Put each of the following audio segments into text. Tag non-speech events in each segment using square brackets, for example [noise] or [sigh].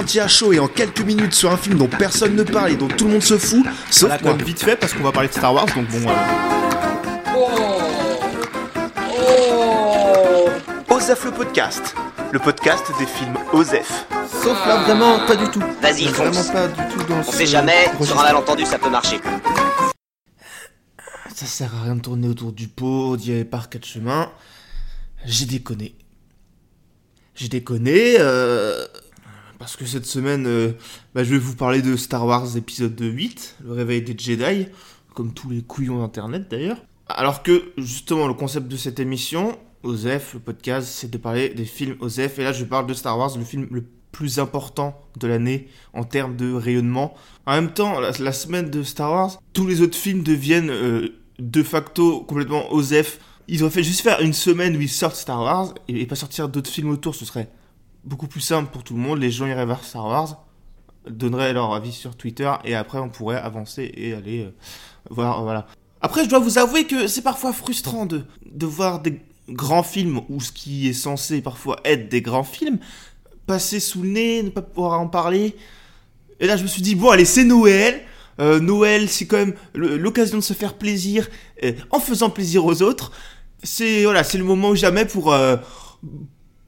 ressenti à chaud et en quelques minutes sur un film dont personne ne parle et dont tout le monde se fout, sauf Voilà, comme vite fait parce qu'on va parler de Star Wars, donc bon. euh, Osef le podcast, le podcast des films Osef. Sauf là, vraiment pas du tout. Vas-y, Vraiment fonce. pas du tout dans On ce sait jamais, sur un malentendu ça peut marcher. Ça sert à rien de tourner autour du pot, d'y aller par quatre chemins. J'ai déconné. J'ai déconné, euh, parce que cette semaine, euh, bah, je vais vous parler de Star Wars épisode 8, le réveil des Jedi, comme tous les couillons d'internet d'ailleurs. Alors que, justement, le concept de cette émission, OZEF, le podcast, c'est de parler des films OZEF, et là je parle de Star Wars, le film le plus important de l'année en termes de rayonnement. En même temps, la, semaine de Star Wars, tous les autres films deviennent euh, de facto complètement OZEF. Ils auraient fait juste faire une semaine où ils sortent Star Wars et pas sortir d'autres films autour, ce serait beaucoup plus simple pour tout le monde. Les gens iraient vers Star Wars, donneraient leur avis sur Twitter et après on pourrait avancer et aller euh, voir. Voilà. Après, je dois vous avouer que c'est parfois frustrant de, de voir des grands films ou ce qui est censé parfois être des grands films passer sous le nez, ne pas pouvoir en parler. Et là, je me suis dit, bon, allez, c'est Noël. Euh, Noël, c'est quand même l'occasion de se faire plaisir euh, en faisant plaisir aux autres. C'est voilà, c'est le moment ou jamais pour euh,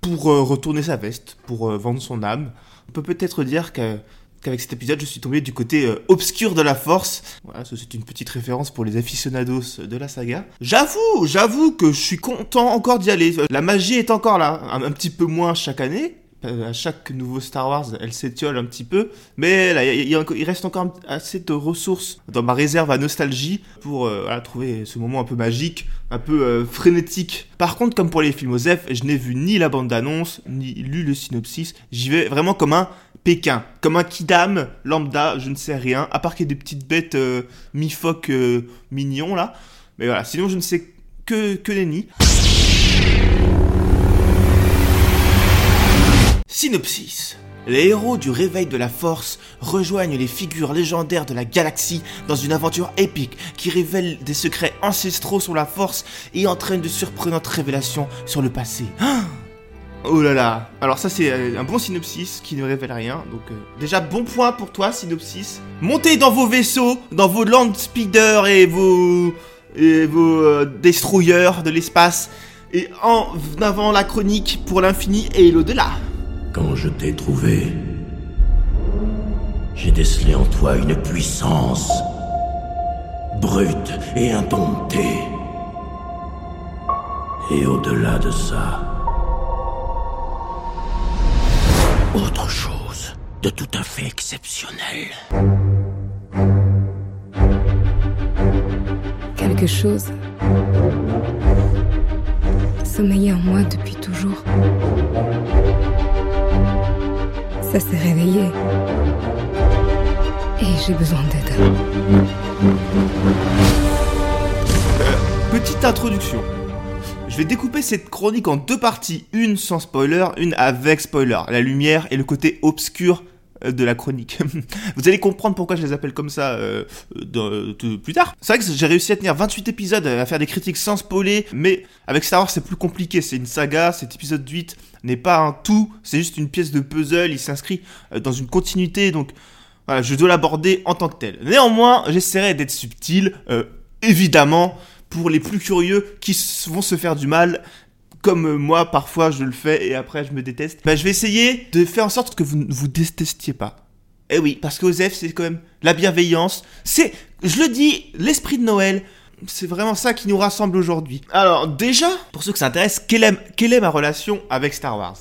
pour euh, retourner sa veste, pour euh, vendre son âme. On peut peut-être dire que qu'avec cet épisode, je suis tombé du côté euh, obscur de la force. Voilà, c'est une petite référence pour les aficionados de la saga. J'avoue, j'avoue que je suis content encore d'y aller. La magie est encore là, un petit peu moins chaque année. Euh, À chaque nouveau Star Wars, elle s'étiole un petit peu, mais là, il reste encore assez de ressources dans ma réserve à nostalgie pour euh, trouver ce moment un peu magique, un peu euh, frénétique. Par contre, comme pour les films OZEF, je n'ai vu ni la bande-annonce, ni lu le synopsis. J'y vais vraiment comme un Pékin, comme un kidam lambda, je ne sais rien, à part qu'il y ait des petites bêtes euh, mi-phoques euh, mignons là. Mais voilà, sinon je ne sais que, que nenni. Synopsis. Les héros du réveil de la force rejoignent les figures légendaires de la galaxie dans une aventure épique qui révèle des secrets ancestraux sur la force et entraîne de surprenantes révélations sur le passé. [gasps] Oh là là Alors ça c'est euh, un bon synopsis qui ne révèle rien. Donc euh, déjà bon point pour toi synopsis. Montez dans vos vaisseaux, dans vos land speeders et vos et vos euh, destroyers de l'espace et en avant la chronique pour l'infini et l'au-delà. Quand je t'ai trouvé, j'ai décelé en toi une puissance brute et indomptée. Et au-delà de ça, autre chose de tout à fait exceptionnel. Quelque chose sommeillait en moi depuis toujours. Ça s'est réveillé. Et j'ai besoin d'aide. Petite introduction. Je vais découper cette chronique en deux parties, une sans spoiler, une avec spoiler. La lumière et le côté obscur euh, de la chronique. [laughs] Vous allez comprendre pourquoi je les appelle comme ça euh, de- plus tard. C'est vrai que j'ai réussi à tenir 28 épisodes, à faire des critiques sans spoiler, mais avec Star Wars c'est plus compliqué, c'est une saga, cet épisode 8 n'est pas un tout, c'est juste une pièce de puzzle, il s'inscrit euh, dans une continuité, donc voilà, je dois l'aborder en tant que tel. Néanmoins, j'essaierai d'être subtil, euh, évidemment, pour les plus curieux qui vont se faire du mal, comme euh, moi parfois je le fais et après je me déteste. Bah, je vais essayer de faire en sorte que vous ne vous détestiez pas. Eh oui, parce que Osef, c'est quand même la bienveillance. C'est, je le dis, l'esprit de Noël. C'est vraiment ça qui nous rassemble aujourd'hui. Alors déjà, pour ceux que ça intéresse, quelle est, quelle est ma relation avec Star Wars?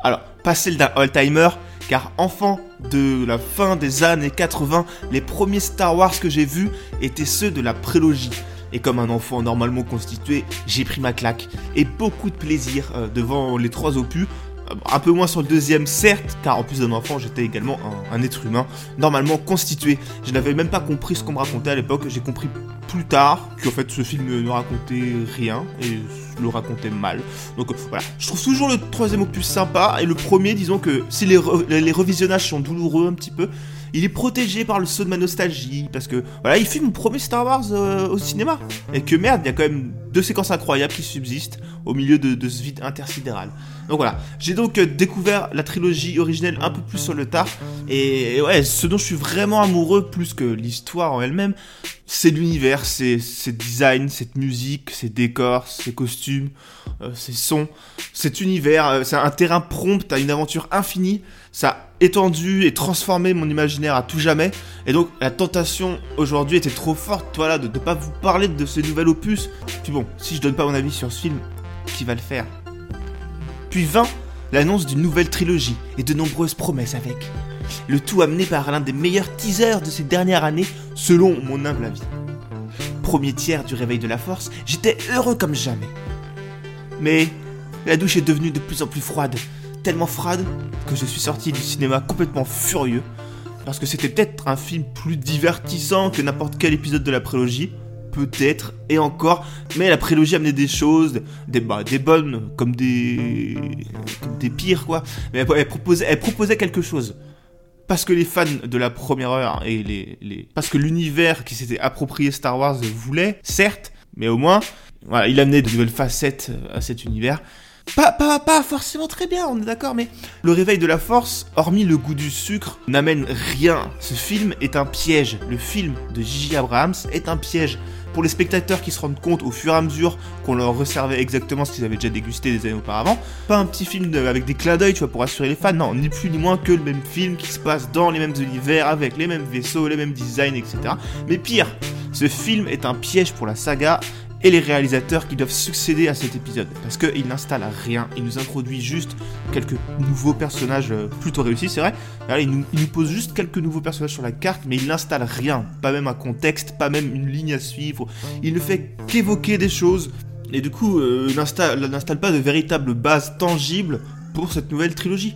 Alors, pas celle d'un all-timer, car enfant de la fin des années 80, les premiers Star Wars que j'ai vus étaient ceux de la prélogie. Et comme un enfant normalement constitué, j'ai pris ma claque et beaucoup de plaisir euh, devant les trois opus. Euh, Un peu moins sur le deuxième, certes, car en plus d'un enfant, j'étais également un, être humain normalement constitué. Je n'avais même pas compris ce qu'on me racontait à l'époque. J'ai compris plus tard qu'en fait ce film ne racontait rien et le racontait mal. Donc euh, voilà, je trouve toujours le troisième opus sympa et le premier, disons que si les, les revisionnages sont douloureux un petit peu, il est protégé par le saut de ma nostalgie parce que voilà, il fait mon premier Star Wars euh, au cinéma. Et que merde, il y a quand même deux séquences incroyables qui subsistent au milieu de, ce vide intersidéral. Donc voilà, j'ai donc euh, découvert la trilogie originelle un peu plus sur le tard, et, ouais, ce dont je suis vraiment amoureux plus que l'histoire en elle-même, c'est l'univers, c'est ces designs, cette musique, ces décors, ces costumes, ces sons, cet univers, euh, c'est un terrain prompt à une aventure infinie, ça a étendu et transformé mon imaginaire à tout jamais, et donc la tentation aujourd'hui était trop forte, voilà, de ne pas vous parler de ce nouvel opus. Puis bon, si je donne pas mon avis sur ce film, qui va le faire? Puis vint l'annonce d'une nouvelle trilogie et de nombreuses promesses avec. Le tout amené par l'un des meilleurs teasers de ces dernières années, selon mon humble avis. Premier tiers du réveil de la force, j'étais heureux comme jamais. Mais la douche est devenue de plus en plus froide, tellement froide que je suis sorti du cinéma complètement furieux, parce que c'était peut-être un film plus divertissant que n'importe quel épisode de la prélogie, peut-être, et encore, mais la prélogie amenait des choses, des, bah, bonnes comme des, des pires, quoi. Mais elle, proposait, quelque chose. Parce que les fans de la première heure et les... parce que l'univers qui s'était approprié Star Wars voulait, certes, mais au moins, voilà, il amenait de nouvelles facettes à cet univers. Pas, pas, pas forcément très bien, on est d'accord, mais le réveil de la force, hormis le goût du sucre, n'amène rien. Ce film est un piège. Le film de J.J. Abrahams est un piège. Pour les spectateurs qui se rendent compte au fur et à mesure qu'on leur resservait exactement ce qu'ils avaient déjà dégusté des années auparavant, pas un petit film avec des clins d'œil, tu vois, pour assurer les fans, non, ni plus ni moins que le même film qui se passe dans les mêmes univers, avec les mêmes vaisseaux, les mêmes designs, etc. Mais pire, ce film est un piège pour la saga et les réalisateurs qui doivent succéder à cet épisode. Parce qu'il n'installe rien, il nous introduit juste quelques nouveaux personnages euh, plutôt réussis, c'est vrai. Voilà, il, nous, pose juste quelques nouveaux personnages sur la carte, mais il n'installe rien, pas même un contexte, pas même une ligne à suivre. Il ne fait qu'évoquer des choses, et du coup, euh, n'installe pas de véritable base tangible pour cette nouvelle trilogie.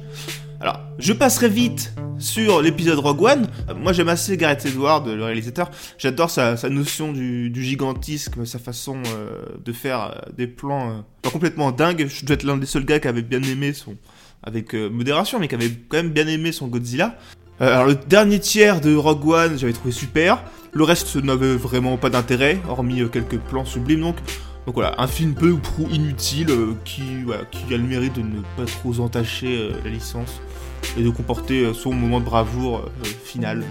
Alors, je passerai vite sur l'épisode Rogue One. Euh, Moi, j'aime assez Gareth Edwards, le réalisateur. J'adore sa, notion du, gigantisme, sa façon euh, de faire euh, des plans complètement dingues. Je dois être l'un des seuls gars qui avait bien aimé son, avec modération, mais qui avait quand même bien aimé son Godzilla. Alors, le dernier tiers de Rogue One, j'avais trouvé super. Le reste n'avait vraiment pas d'intérêt, hormis quelques plans sublimes. Donc, donc voilà, un film peu ou prou inutile euh, qui, a le mérite de ne pas trop entacher euh, la licence et de comporter euh, son moment de bravoure final.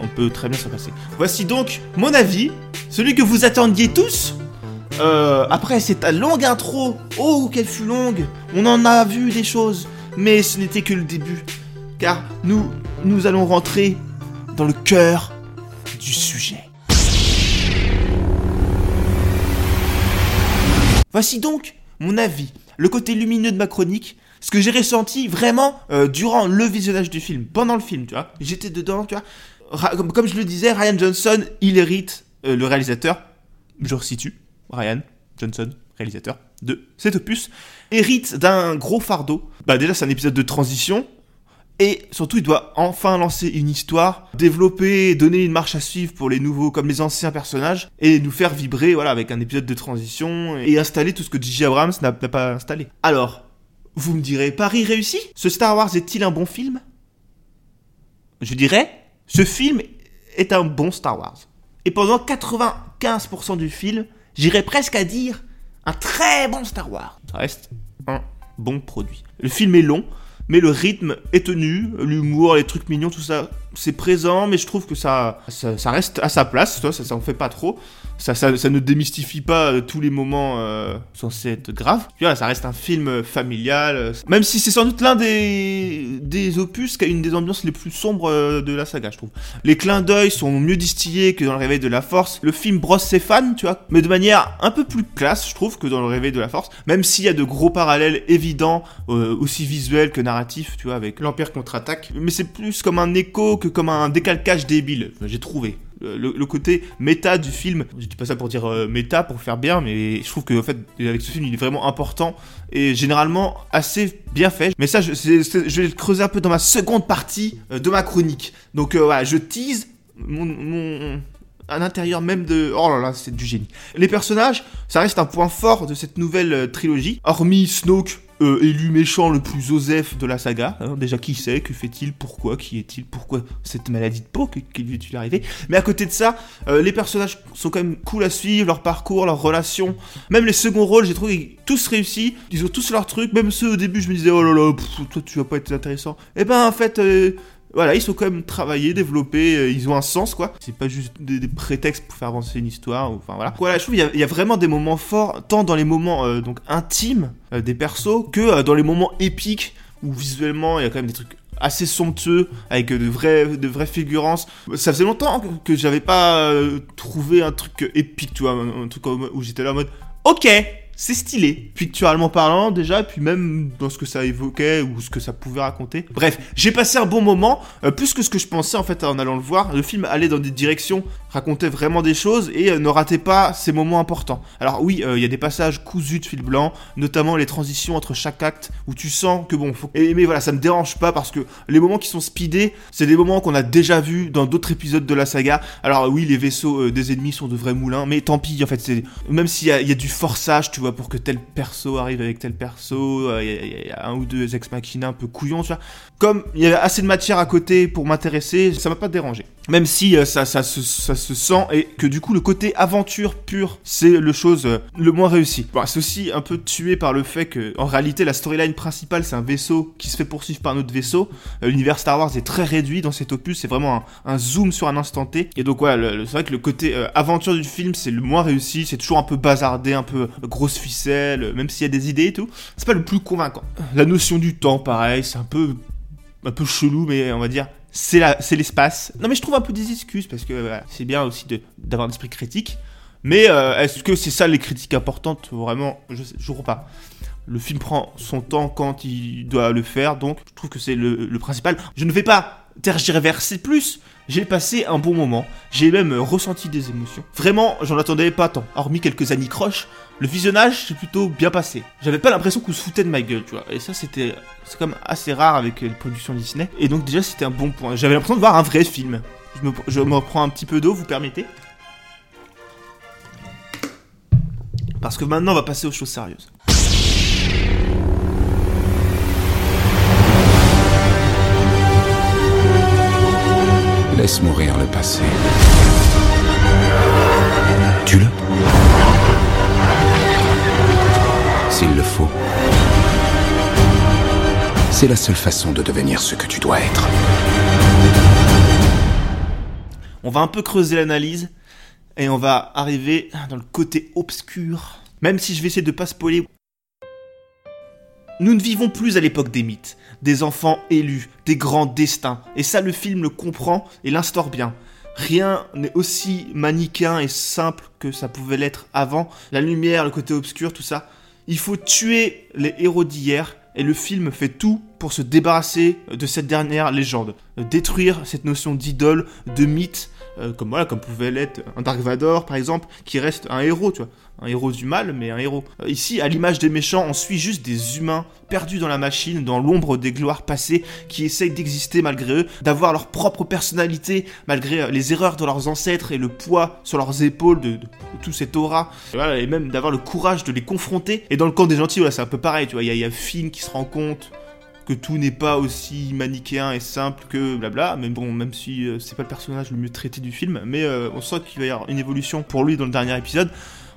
On peut très bien s'en passer. Voici donc mon avis, celui que vous attendiez tous. Après cette longue intro, oh qu'elle fut longue, on en a vu des choses, mais ce n'était que le début, car nous, nous allons rentrer dans le cœur Voici donc mon avis, le côté lumineux de ma chronique, ce que j'ai ressenti vraiment euh, durant le visionnage du film, pendant le film, tu vois. J'étais dedans, tu vois. Comme je le disais, Ryan Johnson, il hérite, euh, le réalisateur, je resitue, Ryan Johnson, réalisateur de cet opus, hérite d'un gros fardeau. Bah déjà c'est un épisode de transition, et surtout, il doit enfin lancer une histoire, développer, donner une marche à suivre pour les nouveaux comme les anciens personnages, et nous faire vibrer, voilà, avec un épisode de transition, et installer tout ce que J.J. Abrams n'a pas installé. Alors, vous me direz, Paris réussi? Ce Star Wars est-il un bon film? Je dirais, ce film est un bon Star Wars. Et pendant 95% du film, j'irais presque à dire un très bon Star Wars. Ça reste un bon produit. Le film est long, mais le rythme est tenu, l'humour, les trucs mignons, tout ça, c'est présent, mais je trouve que ça, ça, reste à sa place, ça, ça en fait pas trop. Ça, ça, ça ne démystifie pas euh, tous les moments euh, censés être graves. Puis voilà, ça reste un film euh, familial, euh, même si c'est sans doute l'un des, des opus qui a une des ambiances les plus sombres de la saga, je trouve. Les clins d'œil sont mieux distillés que dans le Réveil de la Force. Le film brosse ses fans, tu vois, mais de manière un peu plus classe, je trouve, que dans le Réveil de la Force. Même s'il y a de gros parallèles évidents, euh, aussi visuels que narratifs, tu vois, avec l'Empire contre-attaque. Mais c'est plus comme un écho que comme un décalcage débile, j'ai trouvé. Le, le- côté méta du film, je dis pas ça pour dire euh, méta, pour faire bien, mais je trouve que en fait, avec ce film, il est vraiment important et généralement assez bien fait. Mais ça, je, vais le creuser un peu dans ma seconde partie euh, de ma chronique. Donc euh, voilà, je tease mon- à l'intérieur même de... Oh là là, c'est du génie. Les personnages, ça reste un point fort de cette nouvelle euh, trilogie. Hormis Snoke, euh, élu méchant le plus osef de la saga. hein. déjà, qui sait Que fait-il Pourquoi Qui est-il Pourquoi cette maladie de peau qui lui est-il arrivé Mais à côté de ça, euh, les personnages sont quand même cool à suivre, leur parcours, leurs relations. Même les seconds rôles, j'ai trouvé tous réussis. Ils ont tous leur truc. Même ceux au début, je me disais, oh là là, toi tu vas pas être intéressant. Et ben en fait... voilà, ils sont quand même travaillés, développés, euh, ils ont un sens quoi. C'est pas juste des, prétextes pour faire avancer une histoire, enfin voilà. Voilà, je trouve qu'il y, a- vraiment des moments forts, tant dans les moments euh, donc intimes euh, des persos que dans les moments épiques où visuellement il y a quand même des trucs assez somptueux avec de vrais de vraies figurances. Ça faisait longtemps que, j'avais pas trouvé un truc épique, tu vois, un, truc où j'étais là en mode OK, c'est stylé, picturalement parlant déjà, puis même dans ce que ça évoquait ou ce que ça pouvait raconter. Bref, j'ai passé un bon moment, euh, plus que ce que je pensais en fait en allant le voir. Le film allait dans des directions, racontait vraiment des choses et euh, ne ratait pas ces moments importants. Alors oui, euh, il y a des passages cousus de fil blanc, notamment les transitions entre chaque acte où tu sens que bon, et, mais voilà, ça me dérange pas parce que les moments qui sont speedés, c'est des moments qu'on a déjà vus dans d'autres épisodes de la saga. Alors oui, les vaisseaux des ennemis sont de vrais moulins, mais tant pis en fait, c'est même s'il y, y a du forçage, tu vois, pour que tel perso arrive avec tel perso, euh, il il y a un ou deux ex machina un peu couillons, tu vois. Comme il y avait assez de matière à côté pour m'intéresser, ça m'a pas dérangé. Même si euh, ça, ça, se, ça se sent et que du coup le côté aventure pure, c'est le chose euh, le moins réussi. Bon, c'est aussi un peu tué par le fait que en réalité la storyline principale c'est un vaisseau qui se fait poursuivre par un autre vaisseau. Euh, L'univers Star Wars est très réduit dans cet opus, c'est vraiment un, zoom sur un instant T. Et donc voilà, le- c'est vrai que le côté aventure du film c'est le moins réussi, c'est toujours un peu bazardé, un peu grosse ficelle, même s'il y a des idées et tout. C'est pas le plus convaincant. La notion du temps, pareil, c'est un peu un peu chelou, mais on va dire c'est l'espace. Non, mais je trouve un peu des excuses parce que c'est bien aussi d'avoir un esprit critique. Mais euh, est-ce que c'est ça les critiques importantes? Vraiment, je, je crois pas. Le film prend son temps quand il doit le faire, donc je trouve que c'est le principal. Je ne vais pas tergiverser plus. J'ai passé un bon moment. J'ai même euh, ressenti des émotions. Vraiment, j'en attendais pas tant. Hormis quelques anicroches, le visionnage s'est plutôt bien passé. J'avais pas l'impression qu'on se foutait de ma gueule, tu vois. Et ça, c'était c'est comme assez rare avec euh, les productions Disney. Et donc déjà, c'était un bon point. J'avais l'impression de voir un vrai film. Je me, je me reprends un petit peu d'eau, vous permettez? Parce que maintenant, on va passer aux choses sérieuses. Laisse mourir le passé. Tue-le. S'il le faut. C'est la seule façon de devenir ce que tu dois être. On va un peu creuser l'analyse et on va arriver dans le côté obscur. Même si je vais essayer de pas spoiler. Nous ne vivons plus à l'époque des mythes, des enfants élus, des grands destins. Et ça, le film le comprend et l'instaure bien. Rien n'est aussi manichéen et simple que ça pouvait l'être avant. La lumière, le côté obscur, tout ça. Il faut tuer les héros d'hier et le film fait tout pour se débarrasser de cette dernière légende. Détruire cette notion d'idole, de mythe, euh, comme voilà, comme pouvait l'être un Dark Vador par exemple, qui reste un héros, tu vois. Un héros du mal, mais un héros. Euh, ici, à l'image des méchants, on suit juste des humains perdus dans la machine, dans l'ombre des gloires passées, qui essayent d'exister malgré eux, d'avoir leur propre personnalité, malgré euh, les erreurs de leurs ancêtres et le poids sur leurs épaules de, de- de tout cet aura. Et, voilà, et même d'avoir le courage de les confronter. Et dans le camp des gentils, voilà, c'est un peu pareil, tu vois. Il y, y a Finn qui se rend compte que tout n'est pas aussi manichéen et simple que blabla, mais bon, même si euh, c'est pas le personnage le mieux traité du film, mais euh, on sent qu'il va y avoir une évolution pour lui dans le dernier épisode.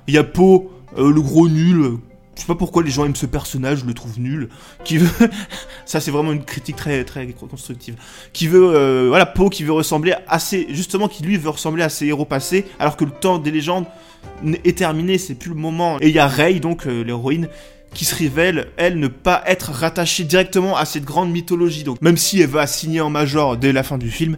Il y a Poe, euh, le gros nul, je sais pas pourquoi les gens aiment ce personnage, je le trouve nul, qui veut... [laughs] Ça c'est vraiment une critique très très constructive. Qui veut... voilà, Poe qui veut ressembler à ses... Justement, qui lui veut ressembler à ses héros passés, alors que le temps des légendes est terminé, c'est plus le moment. Et il y a Rey, donc l'héroïne, qui se révèle, elle, ne pas être rattachée directement à cette grande mythologie. Donc, même si elle va signer en major dès la fin du film,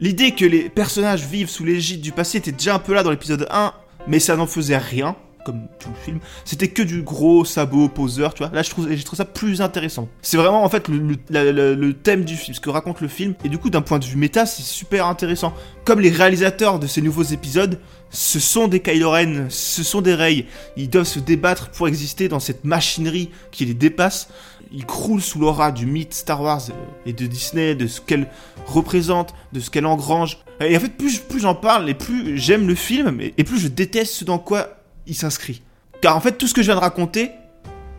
l'idée que les personnages vivent sous l'égide du passé était déjà un peu là dans l'épisode 1, mais ça n'en faisait rien. Comme tout le film, c'était que du gros sabot poseur, tu vois. Là, je trouve, ça plus intéressant. C'est vraiment en fait le, thème du film, ce que raconte le film, et du coup, d'un point de vue méta, c'est super intéressant. Comme les réalisateurs de ces nouveaux épisodes, ce sont des Kylo Ren, ce sont des Rey. Ils doivent se débattre pour exister dans cette machinerie qui les dépasse. Ils croulent sous l'aura du mythe Star Wars euh, et de Disney, de ce qu'elle représente, de ce qu'elle engrange. Et en fait, plus, plus j'en parle, et plus j'aime le film, et plus je déteste ce dans quoi il s'inscrit. Car en fait, tout ce que je viens de raconter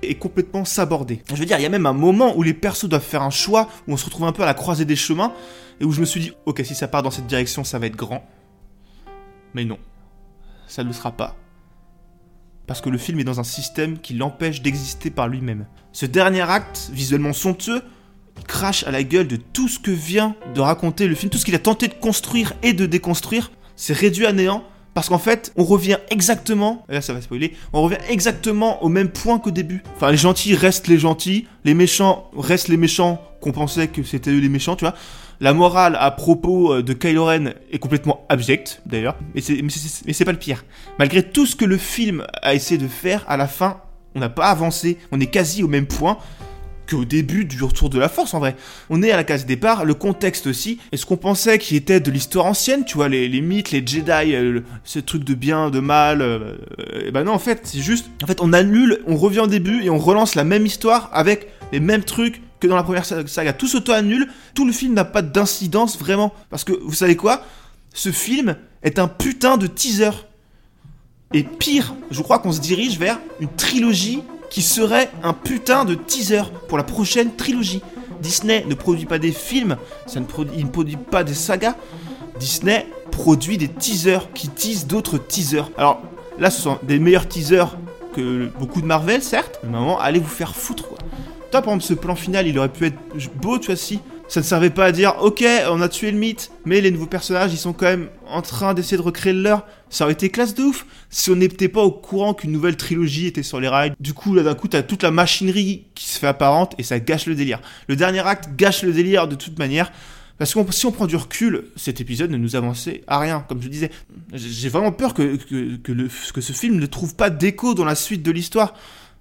est complètement sabordé. Je veux dire, il y a même un moment où les persos doivent faire un choix, où on se retrouve un peu à la croisée des chemins, et où je me suis dit, ok, si ça part dans cette direction, ça va être grand. Mais non, ça ne le sera pas. Parce que le film est dans un système qui l'empêche d'exister par lui-même. Ce dernier acte, visuellement somptueux, crache à la gueule de tout ce que vient de raconter le film, tout ce qu'il a tenté de construire et de déconstruire, c'est réduit à néant. Parce qu'en fait, on revient exactement, là ça va spoiler, on revient exactement au même point qu'au début. Enfin, les gentils restent les gentils, les méchants restent les méchants qu'on pensait que c'était eux les méchants, tu vois. La morale à propos euh, de Kylo Ren est complètement abjecte, d'ailleurs, mais c'est pas le pire. Malgré tout ce que le film a essayé de faire, à la fin, on n'a pas avancé, on est quasi au même point qu'au début du retour de la force en vrai. On est à la case départ, le contexte aussi, et ce qu'on pensait qui était de l'histoire ancienne, tu vois, les, mythes, les Jedi, euh, ce truc de bien, de mal, euh, euh, et ben non en fait c'est juste, en fait on annule, on revient au début et on relance la même histoire avec les mêmes trucs que dans la première sa- saga. Tout s'auto-annule, tout le film n'a pas d'incidence vraiment, parce que vous savez quoi? Ce film est un putain de teaser. Et pire, je crois qu'on se dirige vers une trilogie qui serait un putain de teaser pour la prochaine trilogie. Disney ne produit pas des films, ça ne produit, il ne produit pas des sagas. Disney produit des teasers qui teasent d'autres teasers. Alors là, ce sont des meilleurs teasers que beaucoup de Marvel, certes, mais maman, allez vous faire foutre quoi. Toi, par exemple, ce plan final, il aurait pu être beau, tu vois, si ça ne servait pas à dire, ok, on a tué le mythe, mais les nouveaux personnages, ils sont quand même en train d'essayer de recréer le leur. Ça aurait été classe de ouf si on n'était pas au courant qu'une nouvelle trilogie était sur les rails. Du coup, là, d'un coup, t'as toute la machinerie qui se fait apparente et ça gâche le délire. Le dernier acte gâche le délire de toute manière. Parce que si on prend du recul, cet épisode ne nous avançait à rien, comme je disais. J'ai vraiment peur que, que ce film ne trouve pas d'écho dans la suite de l'histoire.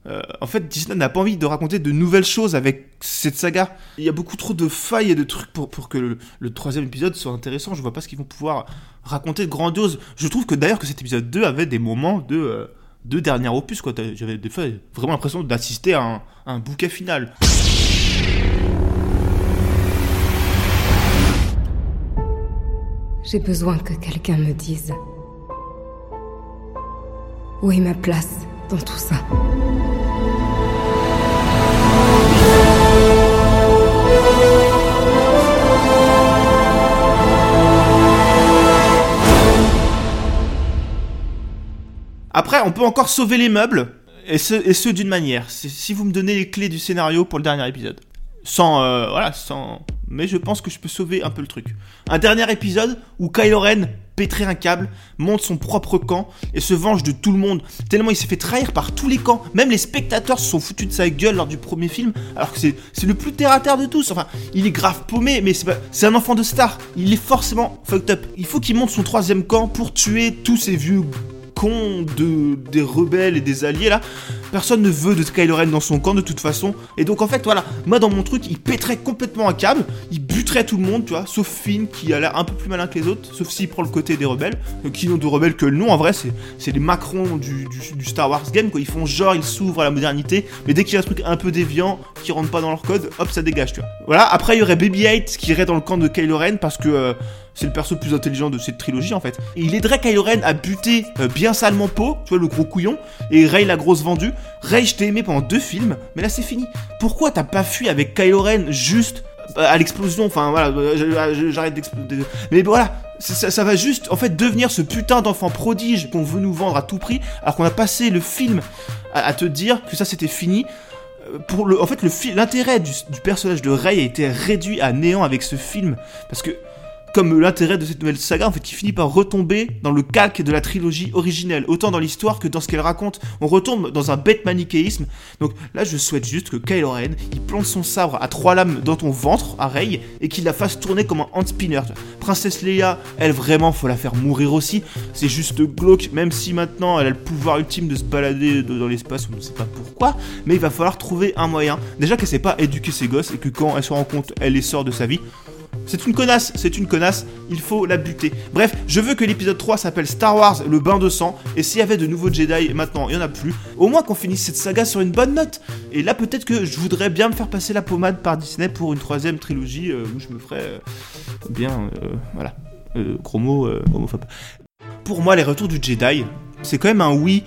Euh, en fait, Disney n'a pas envie de raconter de nouvelles choses avec cette saga. Il y a beaucoup trop de failles et de trucs pour, que le, troisième épisode soit intéressant. Je vois pas ce qu'ils vont pouvoir raconter de grandiose. Je trouve que d'ailleurs que cet épisode 2 avait des moments de, euh, de dernier opus. J'avais des fois vraiment l'impression d'assister à à un bouquet final. J'ai besoin que quelqu'un me dise où est ma place dans tout ça. Après, on peut encore sauver les meubles, et ce, d'une manière. Si vous me donnez les clés du scénario pour le dernier épisode. Sans, euh, voilà, sans... Mais je pense que je peux sauver un peu le truc. Un dernier épisode où Kylo Ren pétrait un câble, monte son propre camp et se venge de tout le monde. Tellement il s'est fait trahir par tous les camps. Même les spectateurs se sont foutus de sa gueule lors du premier film, alors que c'est le plus terre à terre de tous. Enfin, il est grave paumé, mais c'est c'est un enfant de star. Il est forcément fucked up. Il faut qu'il monte son troisième camp pour tuer tous ces vieux cons de, des rebelles et des alliés là. Personne ne veut de Kylo Ren dans son camp de toute façon. Et donc en fait, voilà, moi dans mon truc, il pèterait complètement un câble, il buterait tout le monde, tu vois, sauf Finn qui a l'air un peu plus malin que les autres, sauf s'il prend le côté des rebelles, euh, qui n'ont de rebelles que le nom en vrai, c'est les Macron du, du- du Star Wars game, quoi. Ils font genre, ils s'ouvrent à la modernité, mais dès qu'il y a un truc un peu déviant qui rentre pas dans leur code, hop, ça dégage, tu vois. Voilà, après il y aurait BB-8 qui irait dans le camp de Kylo Ren parce que. euh, c'est le perso le plus intelligent de cette trilogie en fait. Il aiderait Kylo Ren à buter euh, bien salement Poe, tu vois le gros couillon, et Rey la grosse vendue. Rey, je t'ai aimé pendant deux films, mais là c'est fini. Pourquoi t'as pas fui avec Kylo Ren juste euh, à l'explosion? Enfin voilà, euh, j'arrête d'exploser. Mais voilà, ça, va juste en fait devenir ce putain d'enfant prodige qu'on veut nous vendre à tout prix, alors qu'on a passé le film à, te dire que ça c'était fini. En fait, l'intérêt du, du personnage de Rey a été réduit à néant avec ce film, parce que comme l'intérêt de cette nouvelle saga, en fait, qui finit par retomber dans le calque de la trilogie originelle, autant dans l'histoire que dans ce qu'elle raconte. On retombe dans un bête manichéisme. Donc là, je souhaite juste que Kylo Ren, il plante son sabre à trois lames dans ton ventre, à Rey, et qu'il la fasse tourner comme un hand spinner. Princesse Leia, elle vraiment, faut la faire mourir aussi. C'est juste glauque, même si maintenant elle a le pouvoir ultime de se balader de- dans l'espace, on ne sait pas pourquoi, mais il va falloir trouver un moyen. Déjà qu'elle sait pas éduquer ses gosses et que quand elle se rend compte, elle les sort de sa vie. C'est une connasse, c'est une connasse, il faut la buter. Bref, je veux que l'épisode 3 s'appelle Star Wars le bain de sang, et s'il y avait de nouveaux Jedi, maintenant il y en a plus, au moins qu'on finisse cette saga sur une bonne note. Et là peut-être que je voudrais bien me faire passer la pommade par Disney pour une troisième trilogie euh, où je me ferais euh, bien, euh, voilà, gros mot, euh, homophobe. Pour moi, les retours du Jedi, c'est quand même un oui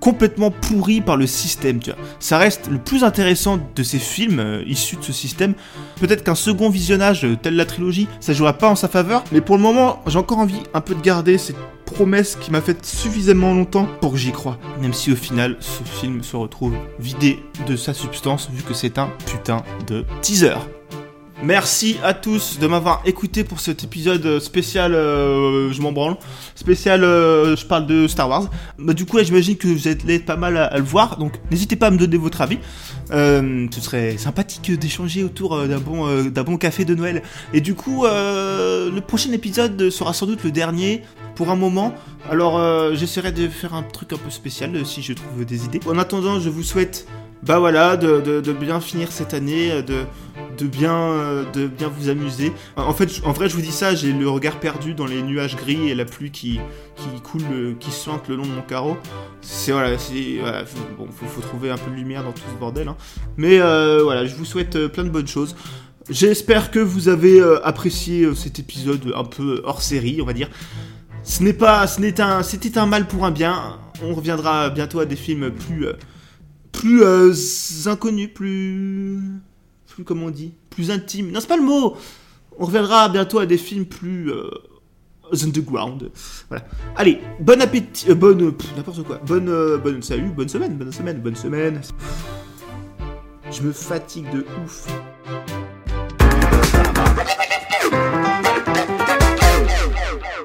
complètement pourri par le système, tu vois. Ça reste le plus intéressant de ces films euh, issus de ce système. Peut-être qu'un second visionnage, euh, tel la trilogie, ça jouera pas en sa faveur, mais pour le moment, j'ai encore envie un peu de garder cette promesse qui m'a fait suffisamment longtemps pour que j'y croie. Même si au final, ce film se retrouve vidé de sa substance, vu que c'est un putain de teaser. Merci à tous de m'avoir écouté pour cet épisode spécial euh, Je m'en branle. Spécial euh, Je parle de Star Wars. Bah, du coup, là, j'imagine que vous êtes pas mal à, le voir. Donc, n'hésitez pas à me donner votre avis. Euh, ce serait sympathique d'échanger autour euh, d'un bon, euh, d'un bon café de Noël. Et du coup, euh, le prochain épisode sera sans doute le dernier pour un moment. Alors, euh, j'essaierai de faire un truc un peu spécial euh, si je trouve des idées. En attendant, je vous souhaite, bah voilà, de, bien finir cette année, euh, de, de bien, euh, de bien vous amuser. En fait, en vrai, je vous dis ça, j'ai le regard perdu dans les nuages gris et la pluie qui, qui coule, euh, qui suinte le long de mon carreau. C'est voilà, c'est voilà, bon, faut, faut trouver un peu de lumière dans tout ce bordel. hein. Mais voilà, je vous souhaite plein de bonnes choses. J'espère que vous avez apprécié cet épisode un peu hors série, on va dire. Ce n'est pas, ce n'est un, c'était un mal pour un bien. On reviendra bientôt à des films plus, plus euh, inconnu, plus. plus comment on dit Plus intime. Non, c'est pas le mot On reviendra bientôt à des films plus. Euh, Underground. Voilà. Allez, bon appétit. Euh, bonne. n'importe quoi. Bonne. bonne salut, bonne semaine, bonne semaine, bonne semaine. Je me fatigue de ouf.